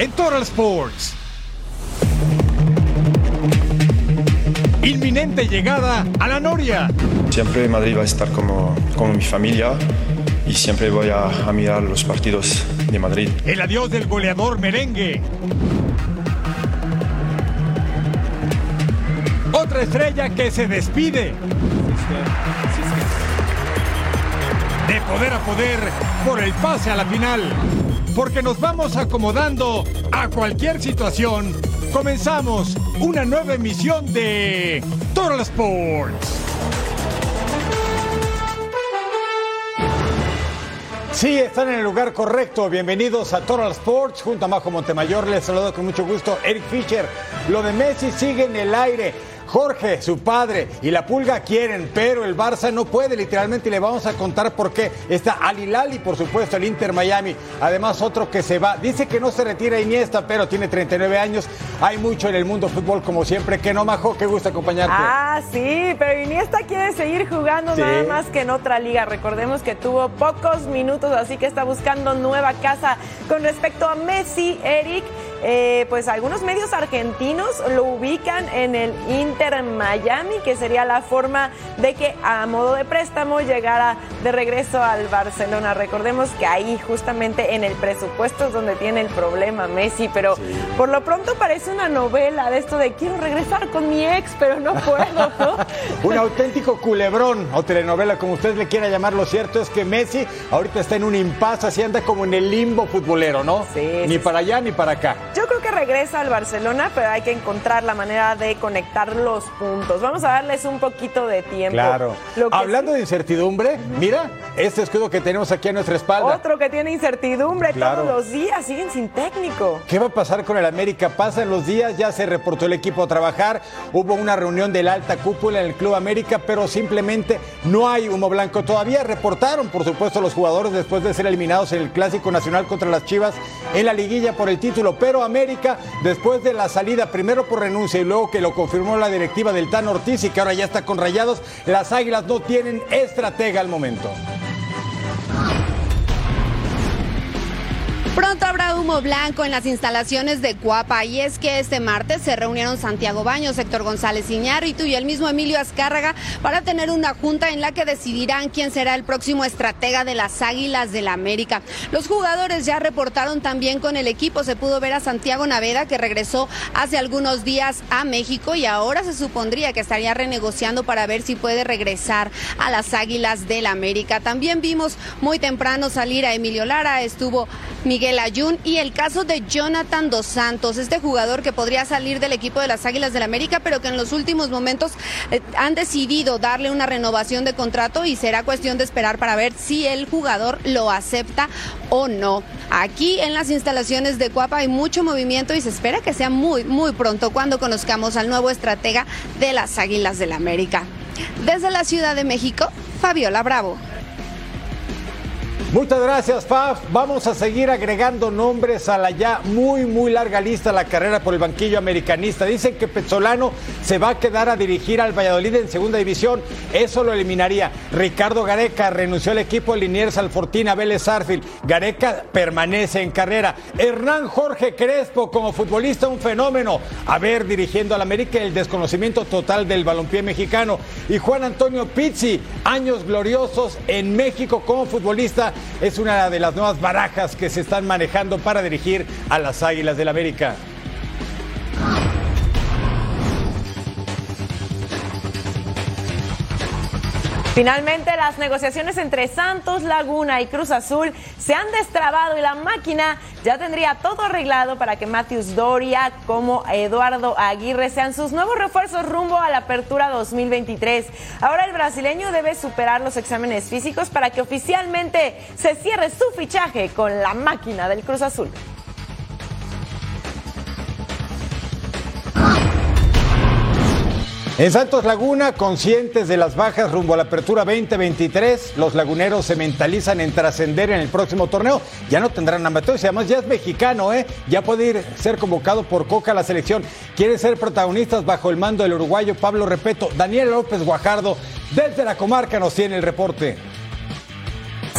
en Total Sports. Inminente llegada a la Noria. Siempre Madrid va a estar como, como mi familia y siempre voy a, a mirar los partidos de Madrid. El adiós del goleador merengue. Otra estrella que se despide. De poder a poder por el pase a la final. Porque nos vamos acomodando a cualquier situación. Comenzamos una nueva emisión de Total Sports. Sí, están en el lugar correcto. Bienvenidos a Total Sports junto a Majo Montemayor. Les saludo con mucho gusto Eric Fischer. Lo de Messi sigue en el aire. Jorge, su padre y la Pulga quieren, pero el Barça no puede literalmente y le vamos a contar por qué. Está Al Hilal y por supuesto el Inter Miami. Además otro que se va. Dice que no se retira Iniesta, pero tiene 39 años. Hay mucho en el mundo fútbol como siempre. Que no, Majo, qué gusto acompañarte. Ah, sí, pero Iniesta quiere seguir jugando Sí. nada más que en otra liga. Recordemos que tuvo pocos minutos, así que está buscando nueva casa. Con respecto a Messi, Eric, eh, pues algunos medios argentinos lo ubican en el Inter Miami, que sería la forma de que a modo de préstamo llegara de regreso al Barcelona. Recordemos que ahí justamente en el presupuesto es donde tiene el problema Messi, pero por lo pronto parece una novela de esto de quiero regresar con mi ex, pero no puedo, ¿no? Un auténtico culebrón o telenovela, como usted le quiera llamar. Lo cierto es que Messi ahorita está en un impasse, así anda como en el limbo futbolero, ¿no? Sí, Ni sí, para allá ni para acá. Yo creo que regresa al Barcelona, pero hay que encontrar la manera de conectar los puntos. Vamos a darles un poquito de tiempo. Claro. Hablando de incertidumbre, mira este escudo que tenemos aquí a nuestra espalda. Otro que tiene incertidumbre Claro. todos los días, siguen sin técnico. ¿Qué va a pasar con el América? Pasan los días, ya se reportó el equipo a trabajar, hubo una reunión de la alta cúpula en el Club América, pero simplemente no hay humo blanco. Todavía reportaron, por supuesto, los jugadores después de ser eliminados en el Clásico Nacional contra las Chivas en la liguilla por el título, pero América, después de la salida, primero por renuncia y luego que lo confirmó la directiva del Tan Ortiz y que ahora ya está con rayados, las Águilas no tienen estratega al momento. Pronto habrá humo blanco en las instalaciones de Cuapa y es que este martes se reunieron Santiago Baños, Héctor González Iñárritu y el mismo Emilio Azcárraga para tener una junta en la que decidirán quién será el próximo estratega de las Águilas del la América. Los jugadores ya reportaron también con el equipo, se pudo ver a Santiago Naveda que regresó hace algunos días a México y ahora se supondría que estaría renegociando para ver si puede regresar a las Águilas del la América. También vimos muy temprano salir a Emilio Lara, estuvo Ayun y el caso de Jonathan Dos Santos, este jugador que podría salir del equipo de las Águilas del América, pero que en los últimos momentos eh, han decidido darle una renovación de contrato y será cuestión de esperar para ver si el jugador lo acepta o no. Aquí en las instalaciones de Cuapa hay mucho movimiento y se espera que sea muy, muy pronto cuando conozcamos al nuevo estratega de las Águilas del América. Desde la Ciudad de México, Fabiola Bravo. Muchas gracias, Faf. Vamos a seguir agregando nombres a la ya muy, muy larga lista la carrera por el banquillo americanista. Dicen que Pezzolano se va a quedar a dirigir al Valladolid en segunda división. Eso lo eliminaría. Ricardo Gareca renunció al equipo Liniers al Fortina Vélez Arfield. Gareca permanece en carrera. Hernán Jorge Crespo, como futbolista, un fenómeno. A ver, dirigiendo al América, el desconocimiento total del balompié mexicano. Y Juan Antonio Pizzi, años gloriosos en México como futbolista es una de las nuevas barajas que se están manejando para dirigir a las Águilas del América. Finalmente, las negociaciones entre Santos Laguna y Cruz Azul se han destrabado y la máquina ya tendría todo arreglado para que Matius Doria como Eduardo Aguirre sean sus nuevos refuerzos rumbo a la apertura 2023. Ahora el brasileño debe superar los exámenes físicos para que oficialmente se cierre su fichaje con la máquina del Cruz Azul. En Santos Laguna, conscientes de las bajas rumbo a la apertura 2023, los laguneros se mentalizan en trascender en el próximo torneo. Ya no tendrán amateur, y además ya es mexicano, ¿eh? Ya puede ir ser convocado por Coca a la selección. Quieren ser protagonistas bajo el mando del uruguayo Pablo Repeto. Daniel López Guajardo, desde la comarca, nos tiene el reporte.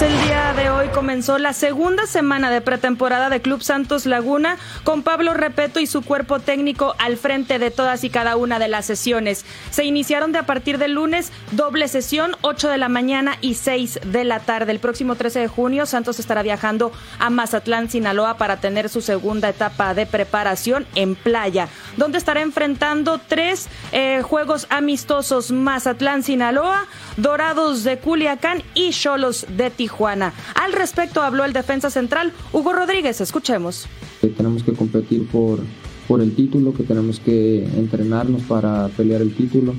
El día de hoy comenzó la segunda semana de pretemporada de Club Santos Laguna con Pablo Repeto y su cuerpo técnico al frente de todas y cada una de las sesiones. Se iniciaron de a partir del lunes doble sesión, 8 de la mañana y 6 de la tarde. El próximo 13 de junio Santos estará viajando a Mazatlán, Sinaloa para tener su segunda etapa de preparación en playa, donde estará enfrentando tres eh, juegos amistosos Mazatlán, Sinaloa, Dorados de Culiacán y Cholos de Tijuana. Al respecto habló el defensa central Hugo Rodríguez. Escuchemos. Tenemos que competir por, por el título, que tenemos que entrenarnos para pelear el título,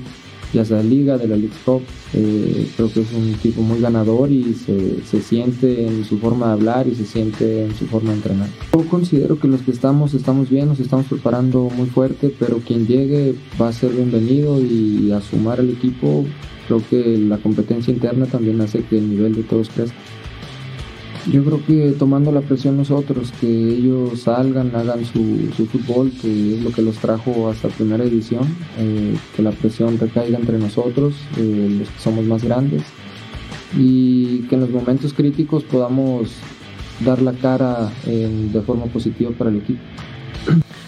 ya sea Liga, de la League Cup. Eh, creo que es un equipo muy ganador y se, se, siente en su forma de hablar y se siente en su forma de entrenar. Yo considero que los que estamos estamos bien, nos estamos preparando muy fuerte, pero quien llegue va a ser bienvenido y a sumar al equipo Creo que la competencia interna también hace que el nivel de todos crezca. Yo creo que tomando la presión nosotros, que ellos salgan, hagan su, fútbol, que es lo que los trajo hasta primera edición, eh, que la presión recaiga entre nosotros, eh, los que somos más grandes, y que en los momentos críticos podamos dar la cara eh, de forma positiva para el equipo.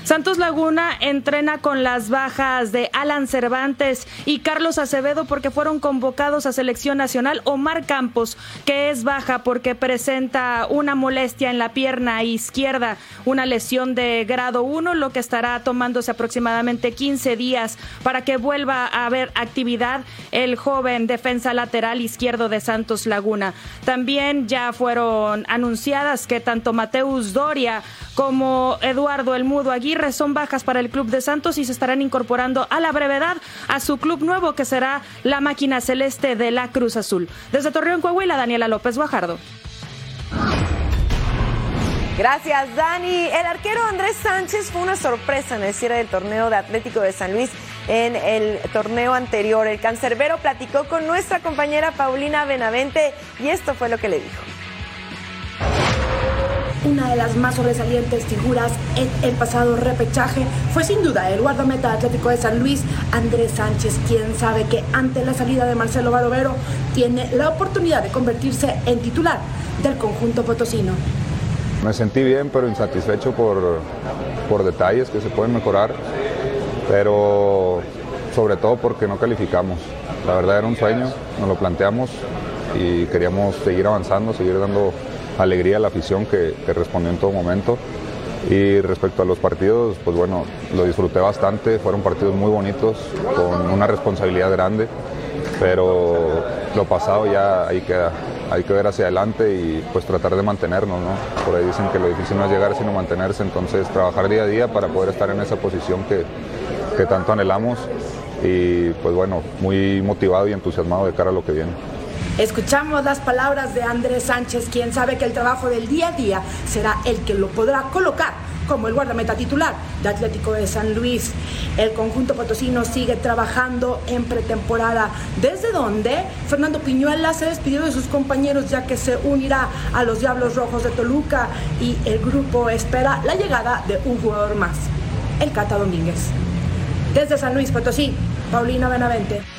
Santos Laguna entrena con las bajas de Alan Cervantes y Carlos Acevedo porque fueron convocados a selección nacional. Omar Campos, que es baja porque presenta una molestia en la pierna izquierda, una lesión de grado 1, lo que estará tomándose aproximadamente 15 días para que vuelva a haber actividad el joven defensa lateral izquierdo de Santos Laguna. También ya fueron anunciadas que tanto Mateus Doria como Eduardo El Mudo Aguirre son bajas para el club de Santos y se estarán incorporando a la brevedad a su club nuevo que será la máquina celeste de la Cruz Azul. Desde Torreón, Coahuila, Daniela López Guajardo. Gracias, Dani. El arquero Andrés Sánchez fue una sorpresa en el cierre del torneo de Atlético de San Luis en el torneo anterior. El cancerbero platicó con nuestra compañera Paulina Benavente y esto fue lo que le dijo una de las más sobresalientes figuras en el pasado repechaje fue sin duda el guardameta atlético de San Luis, Andrés Sánchez, quien sabe que ante la salida de Marcelo Barovero tiene la oportunidad de convertirse en titular del conjunto potosino. Me sentí bien, pero insatisfecho por, por detalles que se pueden mejorar, pero sobre todo porque no calificamos. La verdad era un sueño, nos lo planteamos y queríamos seguir avanzando, seguir dando alegría la afición que, respondió en todo momento. Y respecto a los partidos, pues bueno, lo disfruté bastante, fueron partidos muy bonitos, con una responsabilidad grande, pero lo pasado ya ahí queda, hay que ver hacia adelante y pues tratar de mantenernos, ¿no? Por ahí dicen que lo difícil no es llegar sino mantenerse, entonces trabajar día a día para poder estar en esa posición que, que tanto anhelamos y pues bueno, muy motivado y entusiasmado de cara a lo que viene. Escuchamos las palabras de Andrés Sánchez, quien sabe que el trabajo del día a día será el que lo podrá colocar como el guardameta titular de Atlético de San Luis. El conjunto potosino sigue trabajando en pretemporada, desde donde Fernando Piñuela se despidió de sus compañeros ya que se unirá a los Diablos Rojos de Toluca y el grupo espera la llegada de un jugador más, el Cata Domínguez. Desde San Luis Potosí, Paulina Benavente.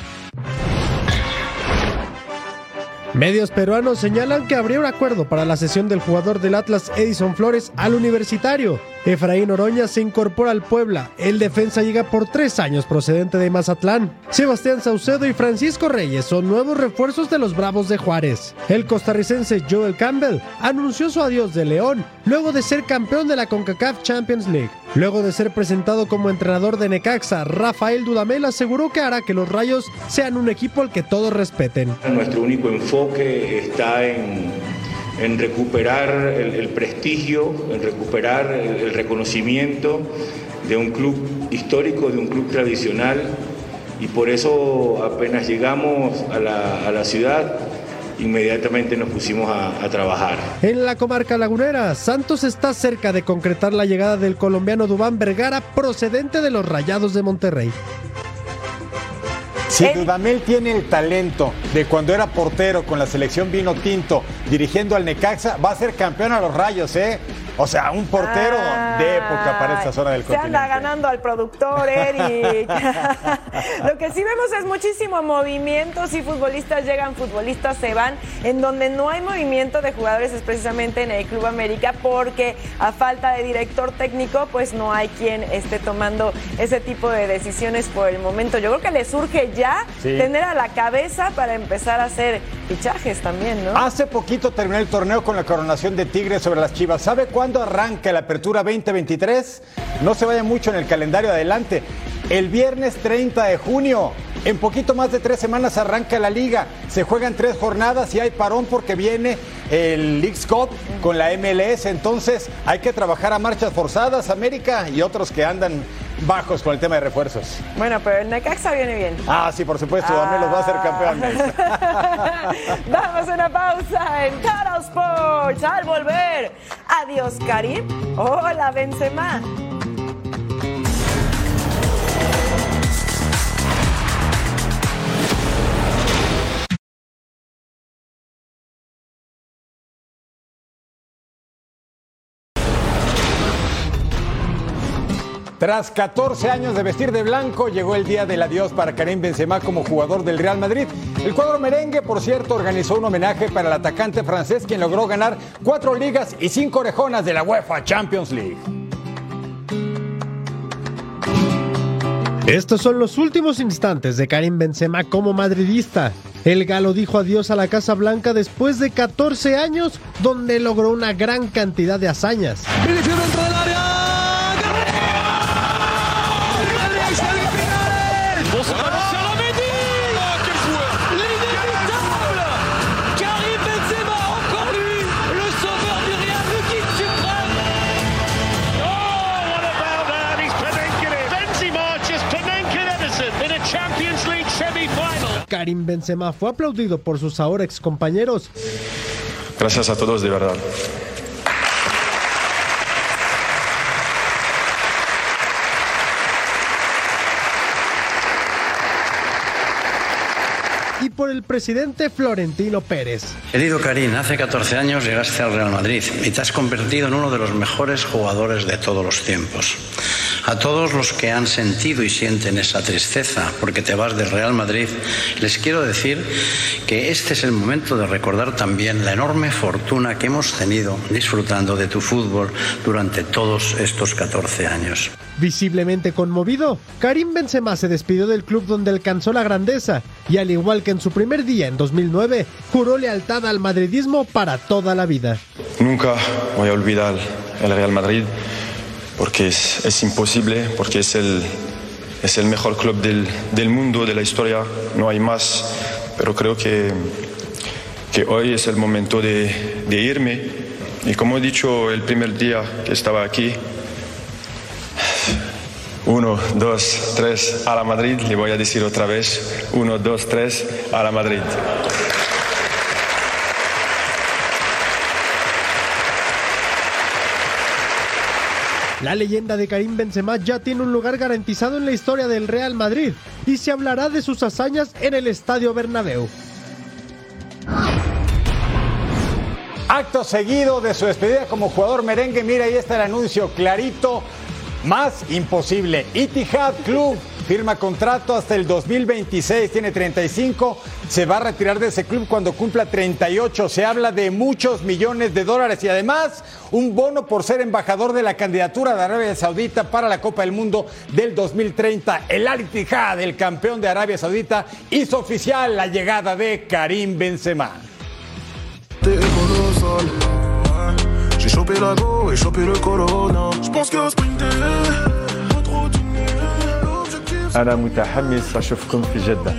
Medios peruanos señalan que habría un acuerdo para la sesión del jugador del Atlas Edison Flores al universitario. Efraín Oroña se incorpora al Puebla. El defensa llega por tres años procedente de Mazatlán. Sebastián Saucedo y Francisco Reyes son nuevos refuerzos de los Bravos de Juárez. El costarricense Joel Campbell anunció su adiós de León luego de ser campeón de la CONCACAF Champions League. Luego de ser presentado como entrenador de Necaxa, Rafael Dudamel aseguró que hará que los Rayos sean un equipo al que todos respeten. Nuestro único enfoque está en recuperar el, prestigio, en recuperar el, reconocimiento de un club histórico, de un club tradicional, y por eso apenas llegamos a la, ciudad, inmediatamente nos pusimos a, a, trabajar. En la comarca lagunera, Santos está cerca de concretar la llegada del colombiano Dubán Vergara procedente de los Rayados de Monterrey. Si Dudamel tiene el talento de cuando era portero con la selección vino tinto dirigiendo al Necaxa, va a ser campeón a los rayos, ¿eh? O sea, un portero de época para esta zona del Se continente. anda ganando al productor, Eric. Lo que sí vemos es muchísimo movimiento. Si futbolistas llegan, futbolistas se van. En donde no hay movimiento de jugadores es precisamente en el Club América, porque a falta de director técnico, pues no hay quien esté tomando ese tipo de decisiones por el momento. Yo creo que le surge ya Sí. tener a la cabeza para empezar a hacer fichajes también, ¿no? Hace poquito terminó el torneo con la coronación de Tigres sobre las Chivas. ¿Sabe arranca la apertura 2023? No se vaya mucho en el calendario adelante. El viernes 30 de junio. En poquito más de tres semanas arranca la liga. Se juegan tres jornadas y hay parón porque viene el Leagues Cup con la MLS. Entonces hay que trabajar a marchas forzadas, América y otros que andan bajos con el tema de refuerzos. Bueno, pero el Necaxa viene bien. Ah, sí, por supuesto, también los va a hacer campeones. Vamos a una pausa en Total Sports. Al volver, adiós Karim. Hola Benzema. Tras 14 años de vestir de blanco, llegó el día del adiós para Karim Benzema como jugador del Real Madrid. El cuadro merengue, por cierto, organizó un homenaje para el atacante francés, quien logró ganar cuatro ligas y cinco orejonas de la UEFA Champions League. Estos son los últimos instantes de Karim Benzema como madridista. El galo dijo adiós a la Casa Blanca después de 14 años, donde logró una gran cantidad de hazañas. Karim Karim Benzema fue aplaudido por sus ahora excompañeros. Gracias a todos de verdad. y por el presidente Florentino Pérez. Querido Karim, hace 14 años llegaste al Real Madrid y te has convertido en uno de los mejores jugadores de todos los tiempos. A todos los que han sentido y sienten esa tristeza porque te vas del Real Madrid, les quiero decir que este es el momento de recordar también la enorme fortuna que hemos tenido disfrutando de tu fútbol durante todos estos 14 años. Visiblemente conmovido, Karim Benzema se despidió del club donde alcanzó la grandeza y al igual que en su primer día en 2009, juró lealtad al madridismo para toda la vida. Nunca voy a olvidar el Real Madrid porque es, es imposible, porque es el, es el mejor club del, del, mundo, de la historia, no hay más, pero creo que, que hoy es el momento de, de irme y como he dicho el primer día que estaba aquí, uno, dos, tres, a la Madrid. Le voy a decir otra vez, uno, dos, tres, a la Madrid. La leyenda de Karim Benzema ya tiene un lugar garantizado en la historia del Real Madrid y se hablará de sus hazañas en el Estadio Bernabéu. Acto seguido de su despedida como jugador merengue, mira ahí está el anuncio clarito, más imposible. Itihad Club firma contrato hasta el 2026, tiene 35, se va a retirar de ese club cuando cumpla 38. Se habla de muchos millones de dólares y además un bono por ser embajador de la candidatura de Arabia Saudita para la Copa del Mundo del 2030. El Al Ittihad, el campeón de Arabia Saudita, hizo oficial la llegada de Karim Benzema. J'ai chopé la go et chopé le corona. Je pense qu'à sprinter, pas trop dîner. L'objectif, أنا متحمس أشوفكم في جدة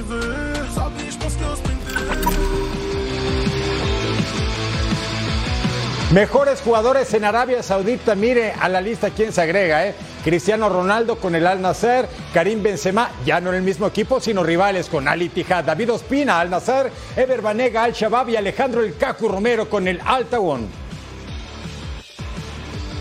Mejores jugadores en Arabia Saudita, mire a la lista quién se agrega, ¿eh? Cristiano Ronaldo con el Al Nasser, Karim Benzema, ya no en el mismo equipo, sino rivales con Al Ittihad, David Ospina, Al Nasser, Ever Banega, Al Shabab y Alejandro El Cacu Romero con el Al Tawon.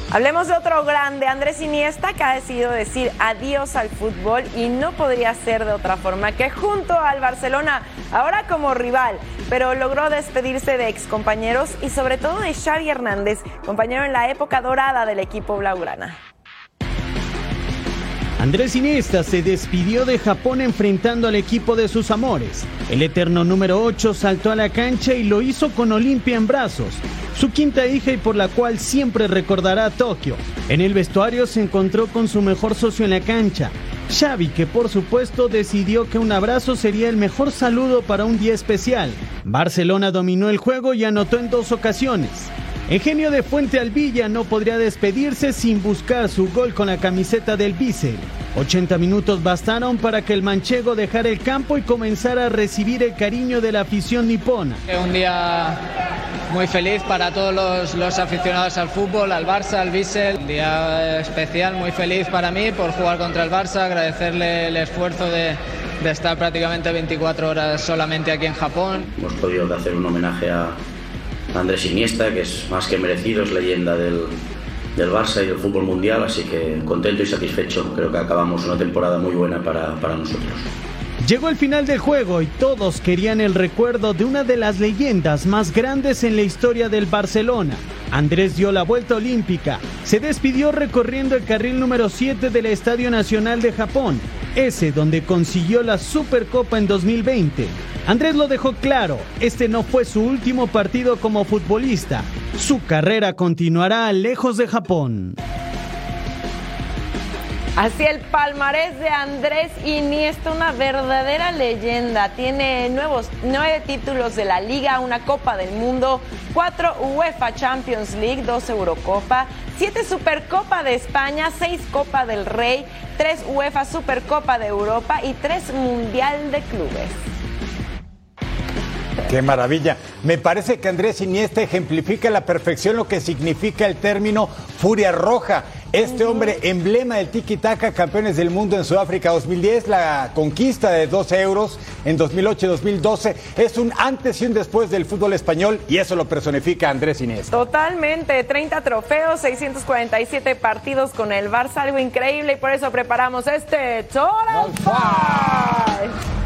Hablemos de otro grande, Andrés Iniesta, que ha decidido decir adiós al fútbol y no podría ser de otra forma que junto al Barcelona, ahora como rival, pero logró despedirse de excompañeros y sobre todo de Xavi Hernández, compañero en la época dorada del equipo blaugrana. Andrés Iniesta se despidió de Japón enfrentando al equipo de sus amores. El eterno número 8 saltó a la cancha y lo hizo con Olimpia en brazos, su quinta hija y por la cual siempre recordará a Tokio. En el vestuario se encontró con su mejor socio en la cancha, Xavi, que por supuesto decidió que un abrazo sería el mejor saludo para un día especial. Barcelona dominó el juego y anotó en dos ocasiones. Eugenio de Fuente Alvilla no podría despedirse sin buscar su gol con la camiseta del Bissell. 80 minutos bastaron para que el manchego dejara el campo y comenzara a recibir el cariño de la afición nipona. Un día muy feliz para todos los, los aficionados al fútbol, al Barça, al Bissell. Un día especial, muy feliz para mí por jugar contra el Barça, agradecerle el esfuerzo de, de estar prácticamente 24 horas solamente aquí en Japón. Hemos podido hacer un homenaje a Andrés Iniesta, que es más que merecido, es leyenda del, del Barça y del fútbol mundial, así que contento y satisfecho. Creo que acabamos una temporada muy buena para, para nosotros. Llegó el final del juego y todos querían el recuerdo de una de las leyendas más grandes en la historia del Barcelona. Andrés dio la vuelta olímpica, se despidió recorriendo el carril número 7 del Estadio Nacional de Japón, ese donde consiguió la Supercopa en 2020. Andrés lo dejó claro, este no fue su último partido como futbolista, su carrera continuará lejos de Japón. Así el palmarés de Andrés Iniesta, una verdadera leyenda. Tiene nuevos, nueve títulos de la Liga, una Copa del Mundo, cuatro UEFA Champions League, dos Eurocopa, siete Supercopa de España, seis Copa del Rey, tres UEFA Supercopa de Europa y tres Mundial de Clubes. Qué maravilla. Me parece que Andrés Iniesta ejemplifica a la perfección lo que significa el término furia roja. Este hombre, emblema del tiki-taka, campeones del mundo en Sudáfrica 2010, la conquista de 12 euros en 2008-2012, es un antes y un después del fútbol español y eso lo personifica Andrés Iniesta. Totalmente, 30 trofeos, 647 partidos con el Barça, algo increíble y por eso preparamos este Total Five.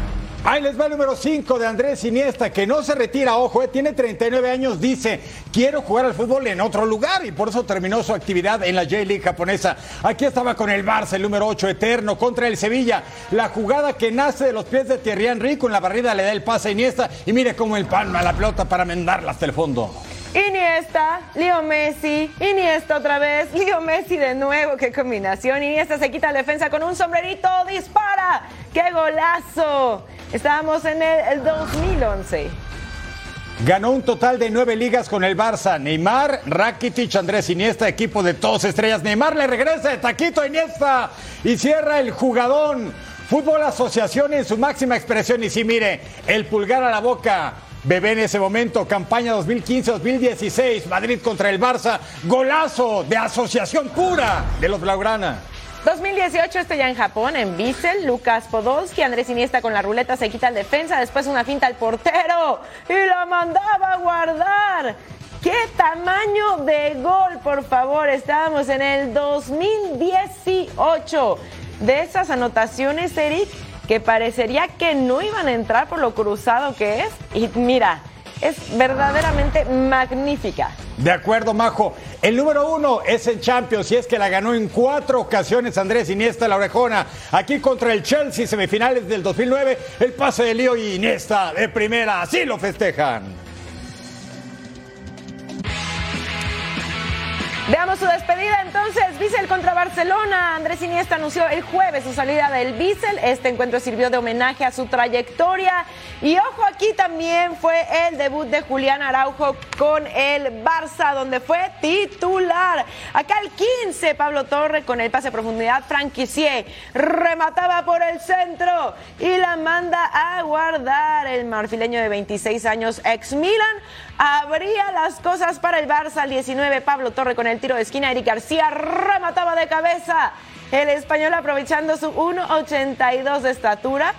Ahí les va el número 5 de Andrés Iniesta, que no se retira, ojo, eh, tiene 39 años, dice, quiero jugar al fútbol en otro lugar y por eso terminó su actividad en la J-League japonesa. Aquí estaba con el Barça, el número 8 eterno, contra el Sevilla. La jugada que nace de los pies de Thierry Henry, con la barrida le da el pase a Iniesta y mire cómo el palma la pelota para mendarla hasta el fondo. Iniesta, Leo Messi, Iniesta otra vez, Leo Messi de nuevo, qué combinación. Iniesta se quita la defensa con un sombrerito, dispara, qué golazo. Estábamos en el, el 2011. Ganó un total de nueve ligas con el Barça. Neymar, Rakitic, Andrés Iniesta, equipo de dos estrellas. Neymar le regresa de taquito a Iniesta y cierra el jugadón. Fútbol Asociación en su máxima expresión. Y sí, mire, el pulgar a la boca. Bebé en ese momento, campaña 2015-2016, Madrid contra el Barça, golazo de asociación pura de los Blaugrana. 2018 estoy ya en Japón, en Bissell, Lucas Podolski, Andrés Iniesta con la ruleta se quita el defensa, después una finta al portero y la mandaba a guardar. ¡Qué tamaño de gol, por favor! Estábamos en el 2018. De esas anotaciones, Eric, que parecería que no iban a entrar por lo cruzado que es. Y mira, es verdaderamente magnífica. De acuerdo, Majo. El número uno es en Champions y es que la ganó en cuatro ocasiones Andrés Iniesta, la orejona. Aquí contra el Chelsea, semifinales del 2009, el pase de Lío y Iniesta de primera. Así lo festejan. Veamos su despedida entonces. Bissell contra Barcelona. Andrés Iniesta anunció el jueves su salida del Bissell. Este encuentro sirvió de homenaje a su trayectoria. Y ojo, aquí también fue el debut de Julián Araujo con el Barça, donde fue titular. Acá el 15, Pablo Torre con el pase a profundidad. Franquicier remataba por el centro y la manda a guardar. El marfileño de 26 años, ex Milan, abría las cosas para el Barça al 19. Pablo Torre con el tiro de esquina. Eric García remataba de cabeza. El español aprovechando su 1.82 de estatura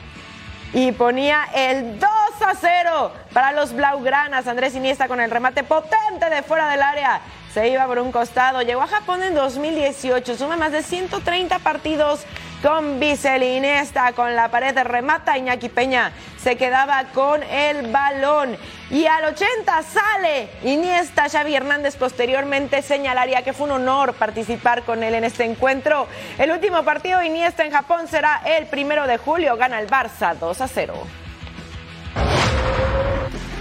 y ponía el 2 a 0 para los Blaugranas. Andrés Iniesta con el remate potente de fuera del área. Se iba por un costado. Llegó a Japón en 2018. Suma más de 130 partidos con Bissell Iniesta con la pared de remata Iñaki Peña. Se quedaba con el balón. Y al 80 sale Iniesta Xavi Hernández posteriormente señalaría que fue un honor participar con él en este encuentro. El último partido Iniesta en Japón será el primero de julio. Gana el Barça 2 a 0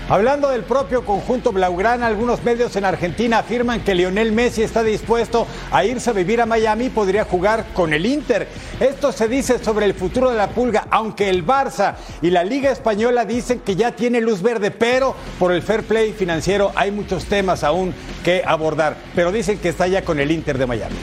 Hablando del propio conjunto Blaugrana, algunos medios en Argentina afirman que Lionel Messi está dispuesto a irse a vivir a Miami y podría jugar con el Inter. Esto se dice sobre el futuro de la Pulga, aunque el Barça y la Liga Española dicen que ya tiene luz verde, pero por el fair play financiero hay muchos temas aún que abordar. Pero dicen que está ya con el Inter de Miami.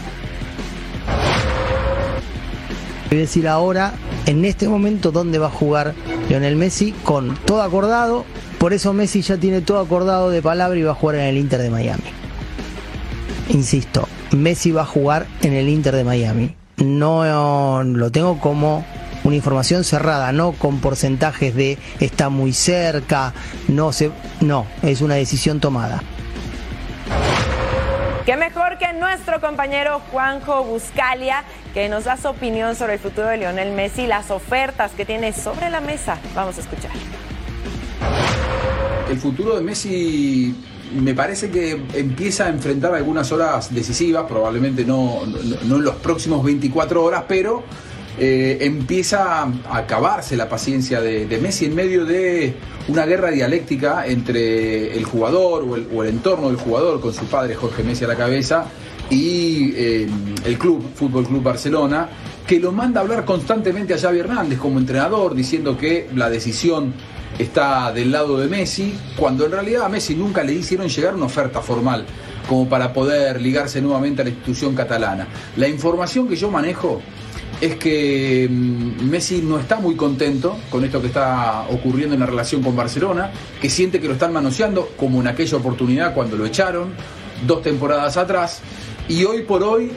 Voy a decir ahora, en este momento, dónde va a jugar Lionel Messi, con todo acordado, por eso Messi ya tiene todo acordado de palabra y va a jugar en el Inter de Miami. Insisto, Messi va a jugar en el Inter de Miami. No lo tengo como una información cerrada, no con porcentajes de está muy cerca, no se, no, es una decisión tomada. Qué mejor que nuestro compañero Juanjo Buscalia, que nos da su opinión sobre el futuro de Lionel Messi y las ofertas que tiene sobre la mesa. Vamos a escuchar el futuro de Messi me parece que empieza a enfrentar algunas horas decisivas, probablemente no, no, en los próximos 24 horas, pero eh, empieza a acabarse la paciencia de, Messi en medio de una guerra dialéctica entre el jugador o el, entorno del jugador con su padre Jorge Messi a la cabeza y eh, el club, Fútbol Club Barcelona, que lo manda a hablar constantemente a Xavi Hernández como entrenador, diciendo que la decisión está del lado de Messi, cuando en realidad a Messi nunca le hicieron llegar una oferta formal como para poder ligarse nuevamente a la institución catalana. La información que yo manejo es que mm, Messi no está muy contento con esto que está ocurriendo en la relación con Barcelona, que siente que lo están manoseando, como en aquella oportunidad cuando lo echaron, dos temporadas atrás, y hoy por hoy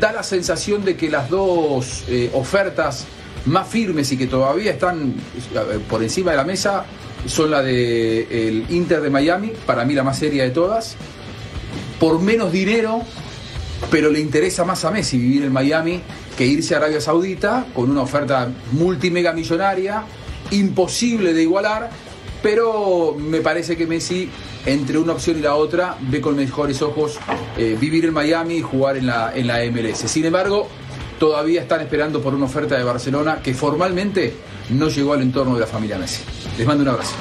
da la sensación de que las dos eh, ofertas más firmes y que todavía están eh, por encima de la mesa son la del el Inter de Miami, para mí la más seria de todas, por menos dinero, pero le interesa más a Messi vivir en Miami que irse a Arabia Saudita con una oferta multimega millonaria, imposible de igualar, pero me parece que Messi entre una opción y la otra ve con mejores ojos eh, vivir en Miami y jugar en la, en la MLS. Sin embargo, todavía están esperando por una oferta de Barcelona que formalmente no llegó al entorno de la familia Messi. Les mando un abrazo.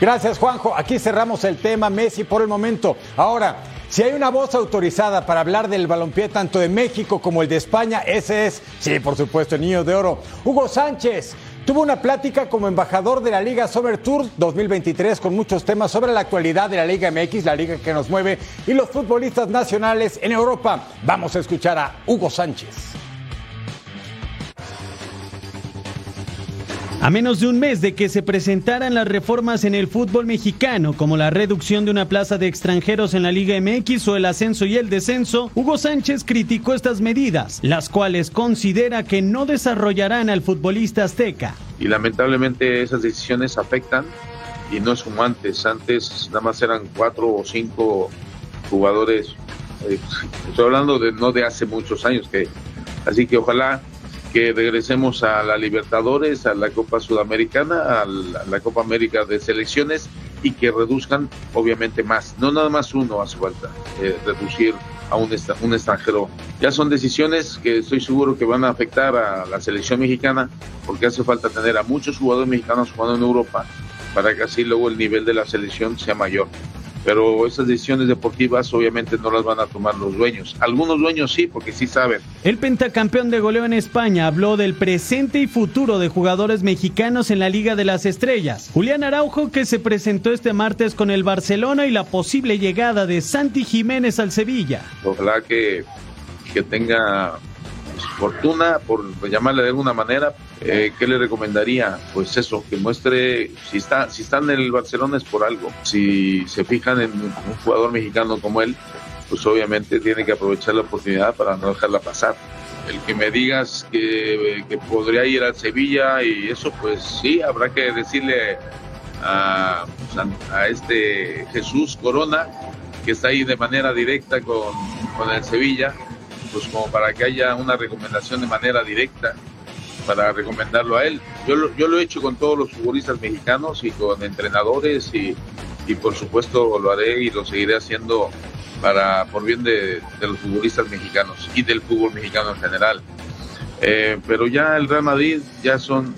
Gracias, Juanjo. Aquí cerramos el tema Messi por el momento. Ahora, si hay una voz autorizada para hablar del balompié tanto de México como el de España, ese es, sí, por supuesto, el niño de oro, Hugo Sánchez. Tuvo una plática como embajador de la Liga Summer Tour 2023 con muchos temas sobre la actualidad de la Liga MX, la liga que nos mueve, y los futbolistas nacionales en Europa. Vamos a escuchar a Hugo Sánchez. A menos de un mes de que se presentaran las reformas en el fútbol mexicano, como la reducción de una plaza de extranjeros en la Liga MX o el ascenso y el descenso, Hugo Sánchez criticó estas medidas, las cuales considera que no desarrollarán al futbolista azteca. Y lamentablemente esas decisiones afectan y no es como antes. Antes nada más eran cuatro o cinco jugadores. Eh, estoy hablando de no de hace muchos años, que así que ojalá que regresemos a la Libertadores, a la Copa Sudamericana, a la, Copa América de selecciones y que reduzcan obviamente más, no nada más uno hace falta, eh, reducir a un, un extranjero. Ya son decisiones que estoy seguro que van a afectar a la selección mexicana porque hace falta tener a muchos jugadores mexicanos jugando en Europa para que así luego el nivel de la selección sea mayor pero esas decisiones deportivas obviamente no las van a tomar los dueños. Algunos dueños sí, porque sí saben. El pentacampeón de goleo en España habló del presente y futuro de jugadores mexicanos en la Liga de las Estrellas. Julián Araujo, que se presentó este martes con el Barcelona y la posible llegada de Santi Jiménez al Sevilla. Ojalá que, que tenga fortuna, por llamarle de alguna manera, eh, ¿qué le recomendaría? Pues eso, que muestre, si está, si están en el Barcelona es por algo. Si se fijan en un jugador mexicano como él, pues obviamente tiene que aprovechar la oportunidad para no dejarla pasar. el que me digas que, que podría ir al Sevilla y eso, pues sí, habrá que decirle a, a este Jesús Corona, que está ahí de manera directa con, con el Sevilla, pues como para que haya una recomendación de manera directa para recomendarlo a él. Yo lo, yo lo he hecho con todos los futbolistas mexicanos y con entrenadores y, y por supuesto lo haré y lo seguiré haciendo para por bien de, los futbolistas mexicanos y del fútbol mexicano en general. Eh, pero ya el Real Madrid ya son,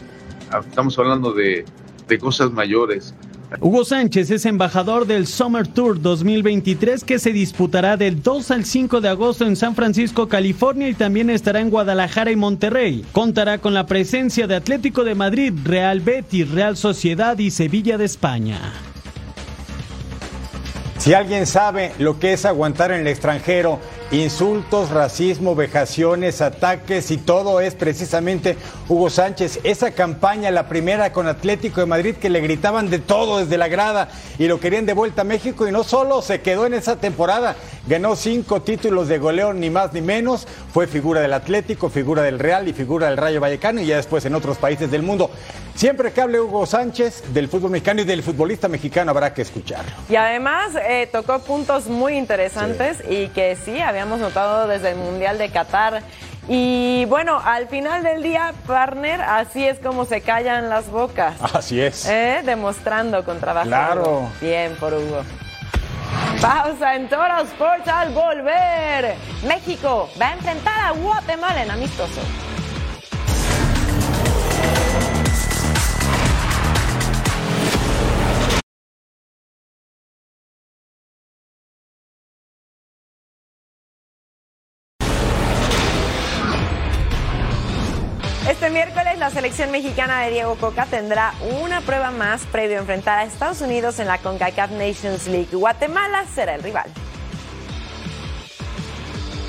estamos hablando de, de cosas mayores. Hugo Sánchez es embajador del Summer Tour 2023 que se disputará del 2 al 5 de agosto en San Francisco, California y también estará en Guadalajara y Monterrey. Contará con la presencia de Atlético de Madrid, Real Betis, Real Sociedad y Sevilla de España. Si alguien sabe lo que es aguantar en el extranjero, insultos, racismo, vejaciones, ataques y todo es precisamente Hugo Sánchez. Esa campaña, la primera con Atlético de Madrid, que le gritaban de todo desde la grada y lo querían de vuelta a México y no solo se quedó en esa temporada, ganó cinco títulos de goleo, ni más ni menos, fue figura del Atlético, figura del Real y figura del Rayo Vallecano y ya después en otros países del mundo. Siempre que hable Hugo Sánchez del fútbol mexicano y del futbolista mexicano habrá que escucharlo. Y además eh, tocó puntos muy interesantes y que sí habíamos notado desde el Mundial de Qatar. Y bueno, al final del día, partner, así es como se callan las bocas. Así es. ¿Eh? Demostrando con trabajo. Claro. Bien por Hugo. Pausa en Toro Sports al volver. México va a enfrentar a Guatemala en amistoso. Selección mexicana de Diego Coca tendrá una prueba más previo a enfrentar a Estados Unidos en la CONCACAF Nations League. Guatemala será el rival.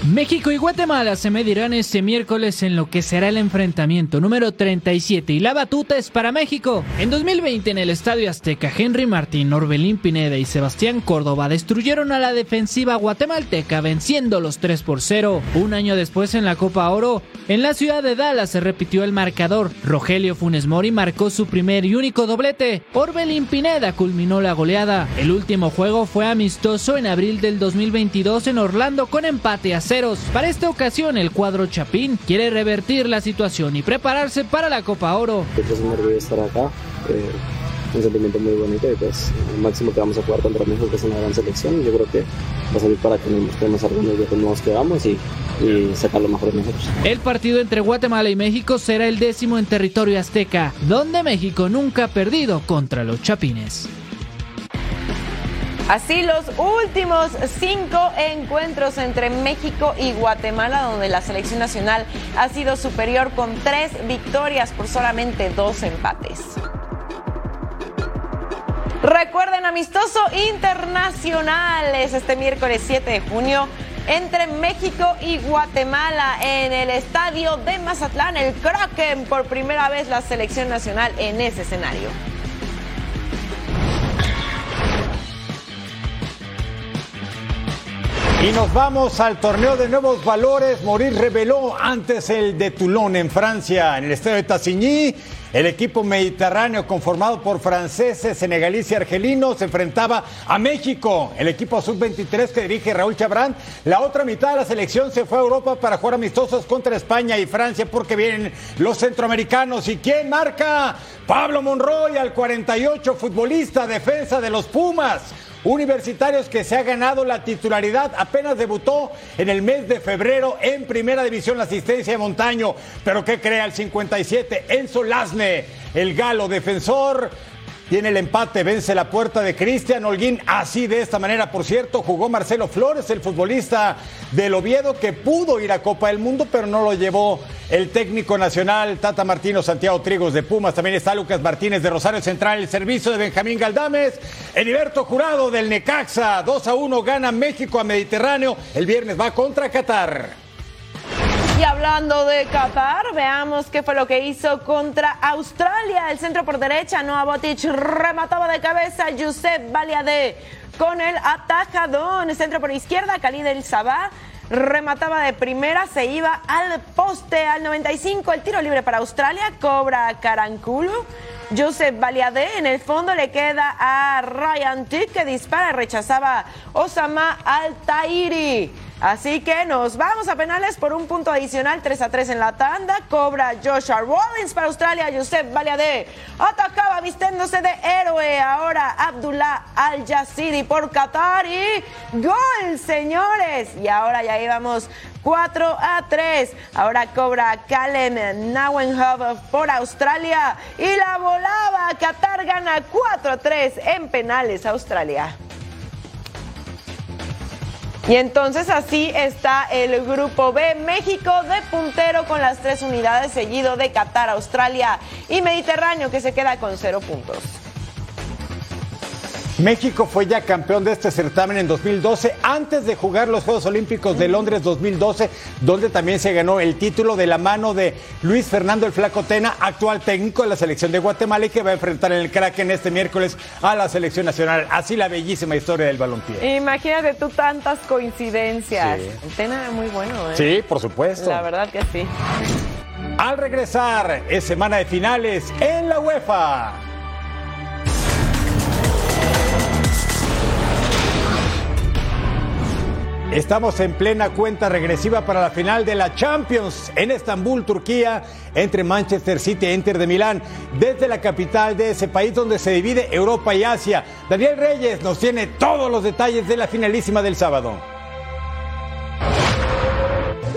México y Guatemala se medirán este miércoles en lo que será el enfrentamiento número 37 y la batuta es para México. En 2020 en el Estadio Azteca, Henry Martín, Orbelín Pineda y Sebastián Córdoba destruyeron a la defensiva guatemalteca venciéndolos 3 por 0. Un año después en la Copa Oro, en la ciudad de Dallas se repitió el marcador. Rogelio Funes Mori marcó su primer y único doblete. Orbelín Pineda culminó la goleada. El último juego fue amistoso en abril del 2022 en Orlando con empate a ceros. Para esta ocasión, el cuadro Chapín quiere revertir la situación y prepararse para la Copa Oro. Es un orgullo estar acá. Eh, un sentimiento muy bonito y pues el máximo que vamos a jugar contra México que es una gran selección yo creo que va a salir para que nos mostremos algunos de nos quedamos y, y sacar lo mejor de nosotros. El partido entre Guatemala y México será el décimo en territorio azteca, donde México nunca ha perdido contra los Chapines. Así los últimos cinco encuentros entre México y Guatemala, donde la selección nacional ha sido superior con tres victorias por solamente dos empates. Recuerden, amistoso internacional es este miércoles 7 de junio entre México y Guatemala en el estadio de Mazatlán, el Kraken, por primera vez la selección nacional en ese escenario. Y nos vamos al torneo de nuevos valores. Morir reveló antes el de Toulon en Francia, en el estadio de Tassigny. El equipo mediterráneo conformado por franceses, senegalíes y argelinos se enfrentaba a México. El equipo sub-23 que dirige Raúl Chabrán. La otra mitad de la selección se fue a Europa para jugar amistosos contra España y Francia porque vienen los centroamericanos. ¿Y quién marca? Pablo Monroy al 48, futbolista, defensa de los Pumas. Universitarios que se ha ganado la titularidad, apenas debutó en el mes de febrero en primera división la asistencia de Montaño, pero que crea el 57 Enzo Lasne, el galo defensor. Tiene el empate, vence la puerta de Cristian Holguín. Así de esta manera, por cierto, jugó Marcelo Flores, el futbolista del Oviedo, que pudo ir a Copa del Mundo, pero no lo llevó el técnico nacional Tata Martino Santiago Trigos de Pumas. También está Lucas Martínez de Rosario Central, el servicio de Benjamín Galdames. Heriberto Jurado del Necaxa, 2 a 1 gana México a Mediterráneo. El viernes va contra Qatar. Y hablando de Qatar, veamos qué fue lo que hizo contra Australia. El centro por derecha, Noah Botic remataba de cabeza Josep Baliade con el atajadón. El centro por izquierda, Khalid El Sabah remataba de primera, se iba al poste al 95. El tiro libre para Australia, cobra Caranculo. Joseph Baliadé en el fondo le queda a Ryan Tick que dispara rechazaba Osama Altairi. Así que nos vamos a penales por un punto adicional, 3 a 3 en la tanda. Cobra Joshua Rollins para Australia. Joseph Baliadé atacaba vistiéndose de héroe. Ahora Abdullah Al Jassidi por Qatar y gol, señores. Y ahora ya íbamos 4 a 3. Ahora cobra Kalem Nauenhub por Australia y la volaba. Qatar gana 4 a 3 en penales Australia. Y entonces así está el grupo B. México de puntero con las tres unidades, seguido de Qatar, Australia y Mediterráneo, que se queda con cero puntos. México fue ya campeón de este certamen en 2012, antes de jugar los Juegos Olímpicos de Londres 2012, donde también se ganó el título de la mano de Luis Fernando el Flaco Tena, actual técnico de la selección de Guatemala y que va a enfrentar en el Kraken este miércoles a la selección nacional. Así la bellísima historia del balompié. Imagínate tú tantas coincidencias. Sí. El Tena es muy bueno, ¿eh? Sí, por supuesto. La verdad que sí. Al regresar, es semana de finales en la UEFA. Estamos en plena cuenta regresiva para la final de la Champions en Estambul, Turquía, entre Manchester City e Inter de Milán, desde la capital de ese país donde se divide Europa y Asia. Daniel Reyes nos tiene todos los detalles de la finalísima del sábado.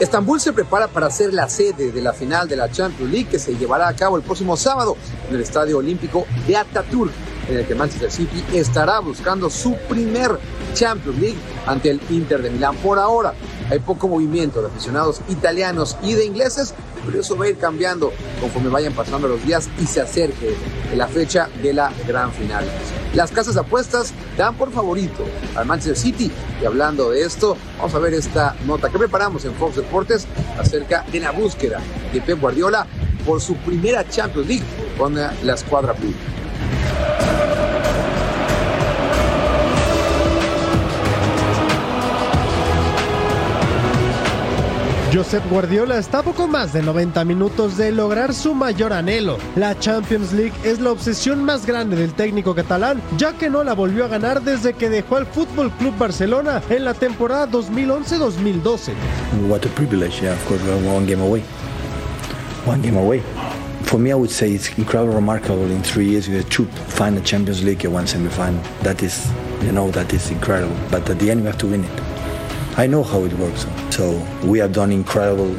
Estambul se prepara para ser la sede de la final de la Champions League que se llevará a cabo el próximo sábado en el Estadio Olímpico de Ataturk, en el que Manchester City estará buscando su primer Champions League ante el Inter de Milán. Por ahora hay poco movimiento de aficionados italianos y de ingleses, pero eso va a ir cambiando conforme vayan pasando los días y se acerque la fecha de la gran final. Las casas apuestas dan por favorito al Manchester City. Y hablando de esto, vamos a ver esta nota que preparamos en Fox Deportes acerca de la búsqueda de Pep Guardiola por su primera Champions League con la escuadra Blue. Josep Guardiola está a poco más de 90 minutos de lograr su mayor anhelo. La Champions League es la obsesión más grande del técnico catalán, ya que no la volvió a ganar desde que dejó al Fútbol Club Barcelona en la temporada 2011-2012. What a privilege, yeah, of course, we're one game away. One game away. For me, I would say it's incredibly remarkable. In three years, we two final Champions League and one semi-final. That is, you know, that is incredible. But at the end, we have to win it. I know how it works. So we have done incredible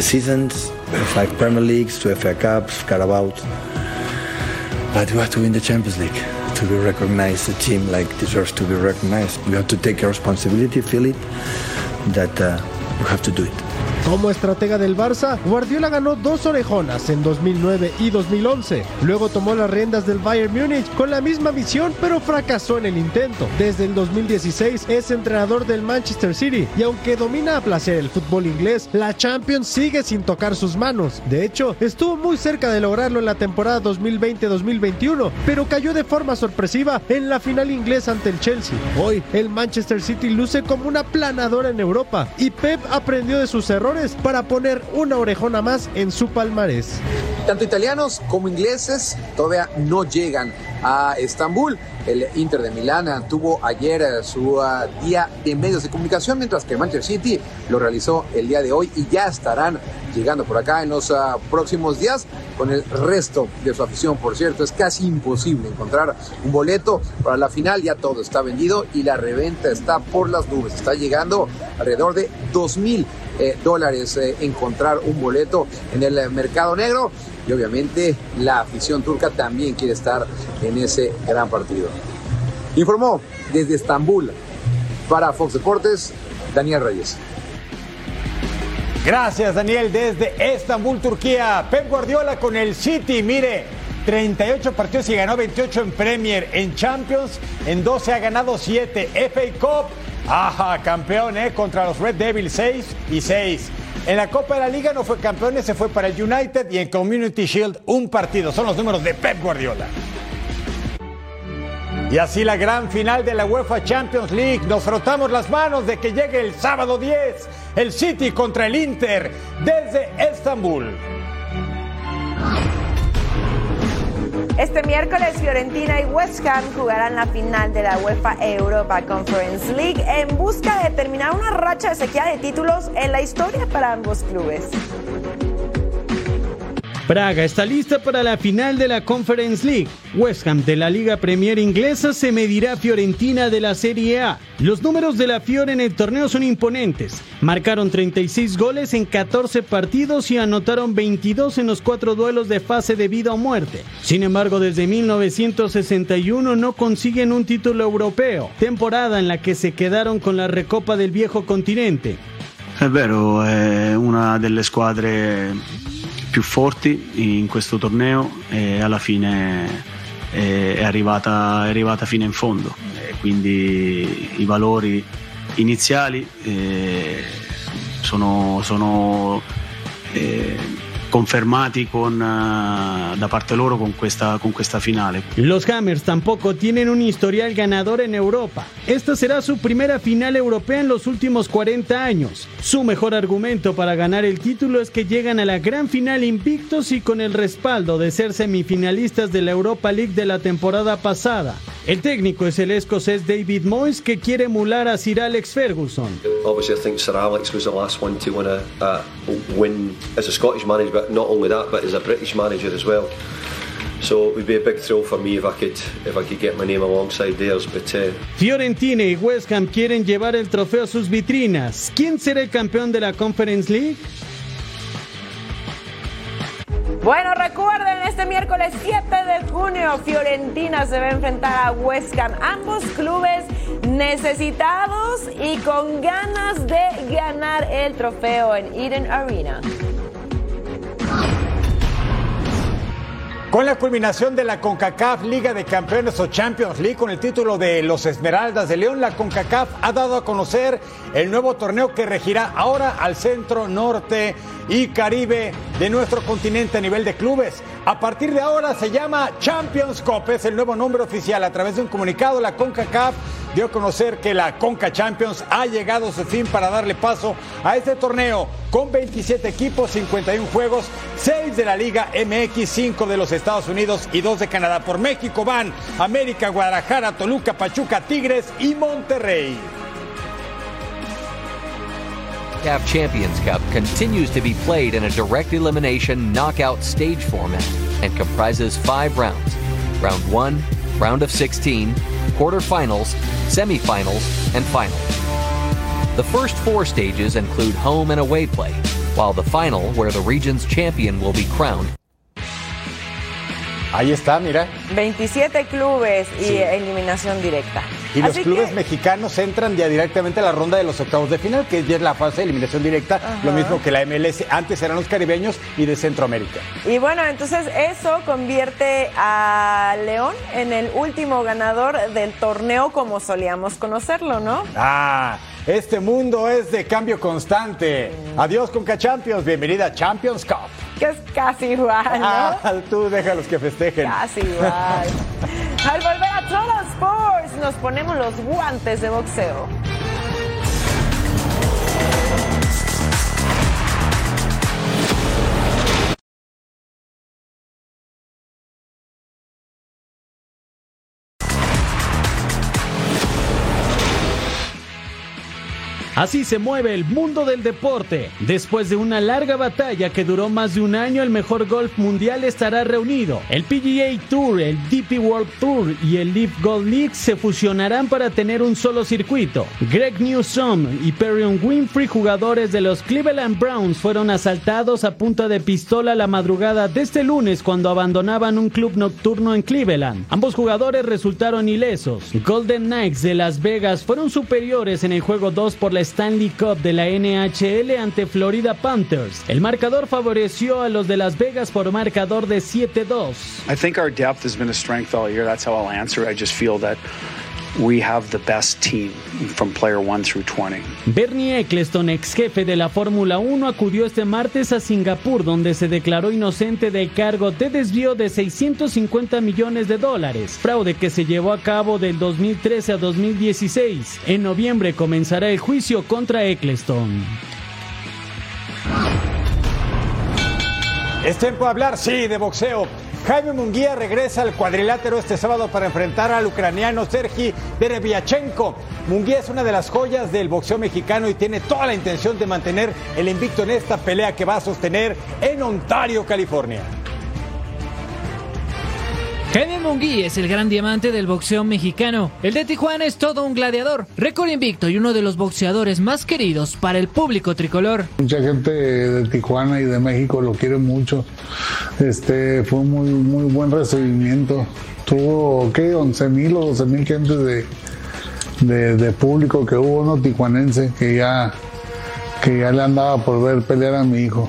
seasons, five Premier Leagues, two FA Cups, Carabao. But we have to win the Champions League to be recognized. A team like deserves to be recognized. We have to take a responsibility, feel it, that uh, we have to do it. Como estratega del Barça, Guardiola ganó dos orejonas en 2009 y 2011. Luego tomó las riendas del Bayern Múnich con la misma visión, pero fracasó en el intento. Desde el 2016 es entrenador del Manchester City y aunque domina a placer el fútbol inglés, la Champions sigue sin tocar sus manos. De hecho, estuvo muy cerca de lograrlo en la temporada 2020-2021, pero cayó de forma sorpresiva en la final inglesa ante el Chelsea. Hoy, el Manchester City luce como una planadora en Europa y Pep aprendió de sus errores para poner una orejona más en su palmarés. Tanto italianos como ingleses todavía no llegan a Estambul. El Inter de Milán tuvo ayer eh, su uh, día de medios de comunicación, mientras que Manchester City lo realizó el día de hoy y ya estarán llegando por acá en los uh, próximos días con el resto de su afición. Por cierto, es casi imposible encontrar un boleto para la final, ya todo está vendido y la reventa está por las nubes. Está llegando alrededor de 2 mil eh, dólares eh, encontrar un boleto en el mercado negro y obviamente la afición turca también quiere estar en ese gran partido. Informó desde Estambul para Fox Deportes Daniel Reyes. Gracias, Daniel, desde Estambul, Turquía. Pep Guardiola con el City, mire, 38 partidos y ganó 28 en Premier, en Champions, en 12 ha ganado 7, FA Cup, ajá, campeón, ¿eh? Contra los Red Devils 6 y 6. En la Copa de la Liga no fue campeón, ese fue para el United y en Community Shield un partido. Son los números de Pep Guardiola. Y así la gran final de la UEFA Champions League. Nos frotamos las manos de que llegue el sábado 10, el City contra el Inter desde Estambul. Este miércoles Fiorentina y West Ham jugarán la final de la UEFA Europa Conference League en busca de terminar una racha de sequía de títulos en la historia para ambos clubes. Braga está lista para la final de la Conference League. West Ham de la Liga Premier inglesa se medirá a Fiorentina de la Serie A. Los números de la Fiore en el torneo son imponentes. Marcaron 36 goles en 14 partidos y anotaron 22 en los cuatro duelos de fase de vida o muerte. Sin embargo, desde 1961 no consiguen un título europeo, temporada en la que se quedaron con la Recopa del Viejo Continente. È vero, è una delle squadre più forti in questo torneo e alla fine è arrivata, è arrivata fino in fondo. E quindi i valori iniziali eh, sono, sono, eh, confermati con, eh, da parte loro con questa, con questa finale. Los Hammers tampoco tienen un historial ganador en Europa. Esta será su primera final europea en los últimos 40 años. Su mejor argumento para ganar el título es que llegan a la gran final invictos y con el respaldo de ser semifinalistas de la Europa League de la temporada pasada. El técnico es el escocés David Moyes que quiere emular a Sir Alex Ferguson. Obviously, I think Sir Alex was the last one to win a, a win as a Scottish manager, but not only that, but as a British manager as well. So it would be a big thrill for me if I could if I could get my name alongside theirs. But uh, Fiorentina y West Ham quieren llevar el trofeo a sus vitrinas. ¿Quién será el campeón de la Conference League? Bueno, recuerden, este miércoles 7 de junio Fiorentina se va a enfrentar a West Ham. Ambos clubes necesitados y con ganas de ganar el trofeo en Eden Arena. Con la culminación de la CONCACAF Liga de Campeones o Champions League con el título de los Esmeraldas de León, la CONCACAF ha dado a conocer el nuevo torneo que regirá ahora al centro, norte y Caribe de nuestro continente a nivel de clubes. A partir de ahora se llama Champions Cup, es el nuevo nombre oficial. A través de un comunicado, la CONCACAF dio a conocer que la CONCA Champions ha llegado a su fin para darle paso a este torneo con 27 equipos, 51 juegos, 6 de la Liga MX, 5 de los Estados Unidos y 2 de Canadá. Por México van América, Guadalajara, Toluca, Pachuca, Tigres y Monterrey. CAF Champions Cup continues to be played in a direct elimination knockout stage format and comprises five rounds round one, round of 16, quarterfinals, semifinals, and final. The first four stages include home and away play, while the final, where the region's champion will be crowned, Ahí está, mira. 27 clubes y Sí. eliminación directa. Y los clubes que- mexicanos entran ya directamente a la ronda de los octavos de final, que ya es la fase de eliminación directa, lo mismo que la MLS. Antes eran los caribeños y de Centroamérica. Y bueno, entonces eso convierte a León en el último ganador del torneo como solíamos conocerlo, ¿no? Ah, este mundo es de cambio constante. Adiós, Conca Champions. Bienvenida a Champions Cup. Que es casi igual, ¿no? Ah, tú déjalos que festejen. Casi igual. Al volver a Total Sports, nos ponemos los guantes de boxeo. Así se mueve el mundo del deporte. Después de una larga batalla que duró más de un año, el mejor golf mundial estará reunido. El PGA Tour, el DP World Tour y el Leaf Golf League se fusionarán para tener un solo circuito. Greg Newsom y Perrion Winfrey, jugadores de los Cleveland Browns, fueron asaltados a punta de pistola la madrugada de este lunes cuando abandonaban un club nocturno en Cleveland. Ambos jugadores resultaron ilesos. Golden Knights de Las Vegas fueron superiores en el juego 2 por la Stanley Cup de la NHL ante Florida Panthers. El marcador favoreció a los de Las Vegas por marcador de 7-2. I think our depth has been a strength all year. That's how I'll answer. I just feel that we have the best team from player 1 through 20. Bernie Eccleston, ex jefe de la Fórmula 1, acudió este martes a Singapur, donde se declaró inocente del cargo de desvío de 650 millones de dólares, fraude que se llevó a cabo del 2013 a 2016. En noviembre comenzará el juicio contra Eccleston. Es tiempo de hablar, sí, de boxeo. Jaime Munguía regresa al cuadrilátero este sábado para enfrentar al ucraniano Sergi Derevyachenko. Munguía es una de las joyas del boxeo mexicano y tiene toda la intención de mantener el invicto en esta pelea que va a sostener en Ontario, California. Jaime Munguía es el gran diamante del boxeo mexicano. El de Tijuana es todo un gladiador, récord invicto y uno de los boxeadores más queridos para el público tricolor. Mucha gente de Tijuana y de México lo quiere mucho. Este fue muy muy buen recibimiento. Tuvo qué 11 mil o 12 mil gente de, de, de, público que hubo uno tijuanense que ya que ya le andaba por ver pelear a mi hijo.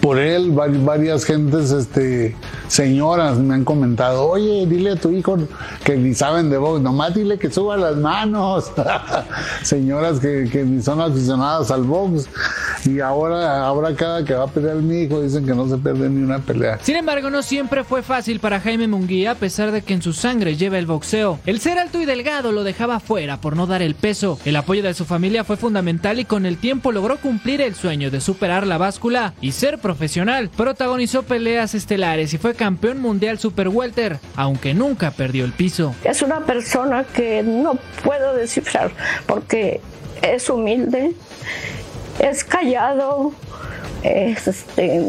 Por él varias gentes este señoras me han comentado, oye, dile a tu hijo que ni saben de box, nomás dile que suba las manos. señoras que, que ni son aficionadas al box. Y ahora, ahora cada que va a pelear mi hijo dicen que no se pierde ni una pelea. Sin embargo, no siempre fue fácil para Jaime Munguía, a pesar de que en su sangre lleva el boxeo. El ser alto y delgado lo dejaba fuera por no dar el peso. El apoyo de su familia fue fundamental y con el tiempo logró cumplir el sueño de superar la báscula y ser profesional. Protagonizó peleas estelares y fue campeón mundial super welter, aunque nunca perdió el piso. Es una persona que no puedo descifrar porque es humilde, es callado, es, este,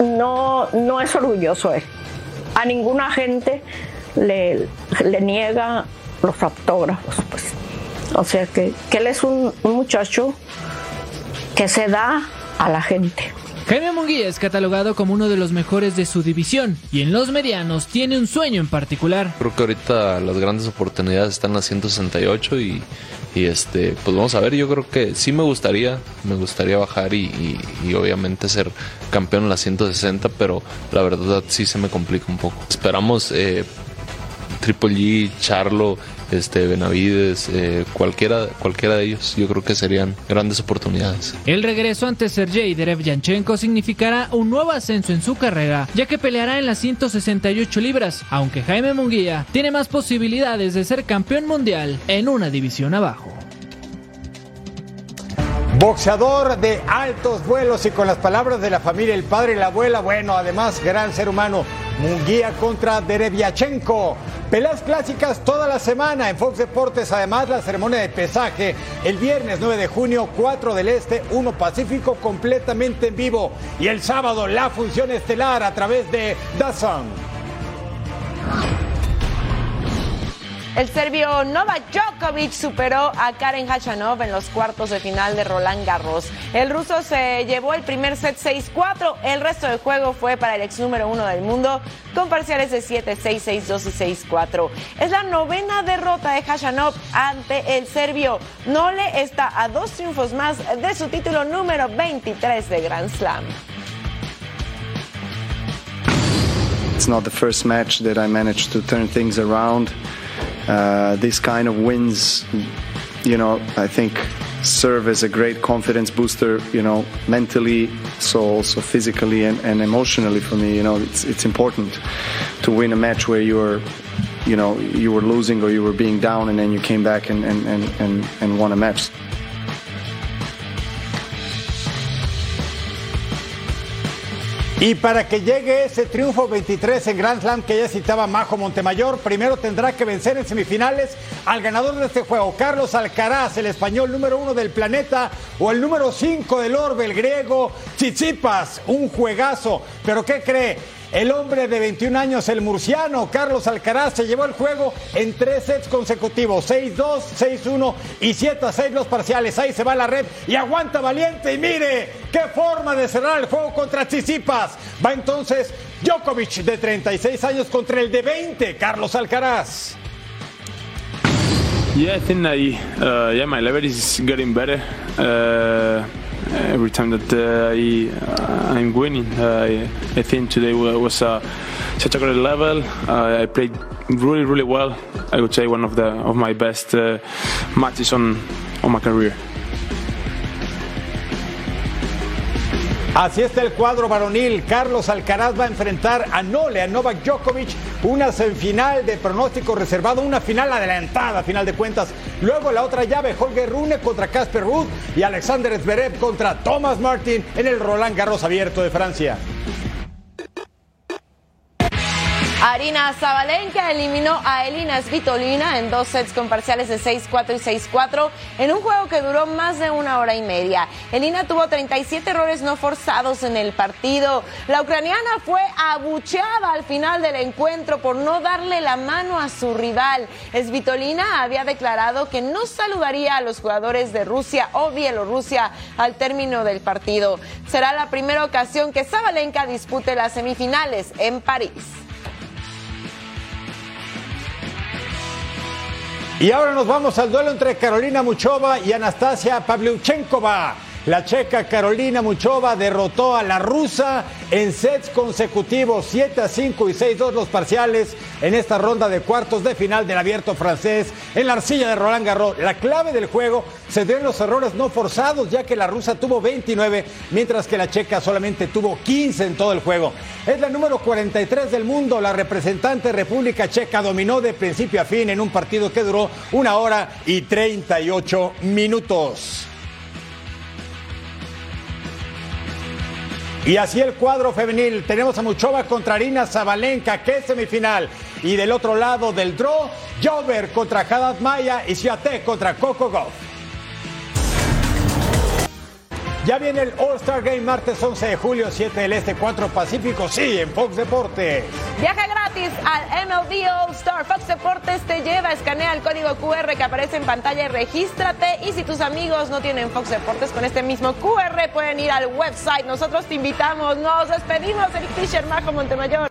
no, no es orgulloso él. A ninguna gente le, le niega los autógrafos. Pues. O sea que, que él es un muchacho que se da a la gente. Jaime Munguía es catalogado como uno de los mejores de su división y en los medianos tiene un sueño en particular. Creo que ahorita las grandes oportunidades están en las 168 y, este, pues vamos a ver, yo creo que sí me gustaría, me gustaría bajar y, y, y, obviamente ser campeón en las 160, pero la verdad sí se me complica un poco. Esperamos eh, Triple G, Charlo, este, Benavides, eh, cualquiera, cualquiera de ellos, yo creo que serían grandes oportunidades. El regreso ante Sergei Derevyanchenko significará un nuevo ascenso en su carrera, ya que peleará en las 168 libras, aunque Jaime Munguía tiene más posibilidades de ser campeón mundial en una división abajo. Boxeador de altos vuelos y con las palabras de la familia, el padre y la abuela, bueno, además gran ser humano, Munguía contra Derevyachenko. Peleas clásicas toda la semana en Fox Deportes, además la ceremonia de pesaje el viernes 9 de junio, 4 del Este, 1 Pacífico, completamente en vivo. Y el sábado la función estelar a través de DAZN. El serbio Novak Djokovic superó a Karen Hachanov en los cuartos de final de Roland Garros. El ruso se llevó el primer set 6-4. El resto del juego fue para el ex número uno del mundo con parciales de 7-6, 6-2 y 6-4. Es la novena derrota de Hachanov ante el serbio. Nole está a dos triunfos más de su título número 23 de Grand Slam. It's not the first match that I managed to turn things around. Uh, this kind of wins, you know, I think serve as a great confidence booster, you know, mentally, so also physically and, and emotionally for me. You know, it's it's important to win a match where you're, you know, you were losing or you were being down and then you came back and, and, and, and, and won a match. Y para que llegue ese triunfo 23 en Grand Slam que ya citaba Majo Montemayor, primero tendrá que vencer en semifinales al ganador de este juego, Carlos Alcaraz, el español número uno del planeta, o el número 5 del orbe, el griego Tsitsipas. Un juegazo. ¿Pero qué cree? El hombre de 21 años, el murciano Carlos Alcaraz, se llevó el juego en tres sets consecutivos: 6-2, 6-1 y 7-6 los parciales. Ahí se va la red y aguanta valiente. Y mire qué forma de cerrar el juego contra Tsitsipas. Va entonces Djokovic de 36 años contra el de 20, Carlos Alcaraz. Yeah, I think I, uh, yeah, my level is getting better. Uh, every time that uh, I, I'm winning, I, I think today was such a great level. Uh, I played really, really well. I would say one of the of my best uh, matches on on my career. Así está el cuadro varonil. Carlos Alcaraz va a enfrentar a Nole, a Novak Djokovic, una semifinal de pronóstico reservado, una final adelantada, a final de cuentas. Luego la otra llave, Holger Rune contra Casper Ruud y Alexander Zverev contra Thomas Martin en el Roland Garros abierto de Francia. Arina Zabalenka eliminó a Elina Svitolina en dos sets con parciales de 6-4 y 6-4 en un juego que duró más de una hora y media. Elina tuvo 37 errores no forzados en el partido. La ucraniana fue abucheada al final del encuentro por no darle la mano a su rival. Svitolina había declarado que no saludaría a los jugadores de Rusia o Bielorrusia al término del partido. Será la primera ocasión que Zabalenka dispute las semifinales en París. Y ahora nos vamos al duelo entre Carolina Muchova y Anastasia Pavlyuchenkova. La checa Carolina Muchova derrotó a la rusa en sets consecutivos, 7 a 5 y 6 2 los parciales en esta ronda de cuartos de final del abierto francés en la arcilla de Roland Garros. La clave del juego se dio en los errores no forzados, ya que la rusa tuvo 29, mientras que la checa solamente tuvo 15 en todo el juego. Es la número 43 del mundo. La representante República Checa dominó de principio a fin en un partido que duró una hora y 38 minutos. Y así el cuadro femenil. Tenemos a Muchova contra Arina Zabalenka, que es semifinal. Y del otro lado del draw, Jover contra Haddad Maya y Ciaté contra Coco Goff. Ya viene el All-Star Game martes 11 de julio, 7 del Este, 4 Pacífico, sí, en Fox Deportes. Viaja gratis al MLB All-Star. Fox Deportes te lleva, escanea el código QR que aparece en pantalla y regístrate. Y si tus amigos no tienen Fox Deportes con este mismo QR, pueden ir al website. Nosotros te invitamos. Nos despedimos, Eric Fisher, Majo Montemayor.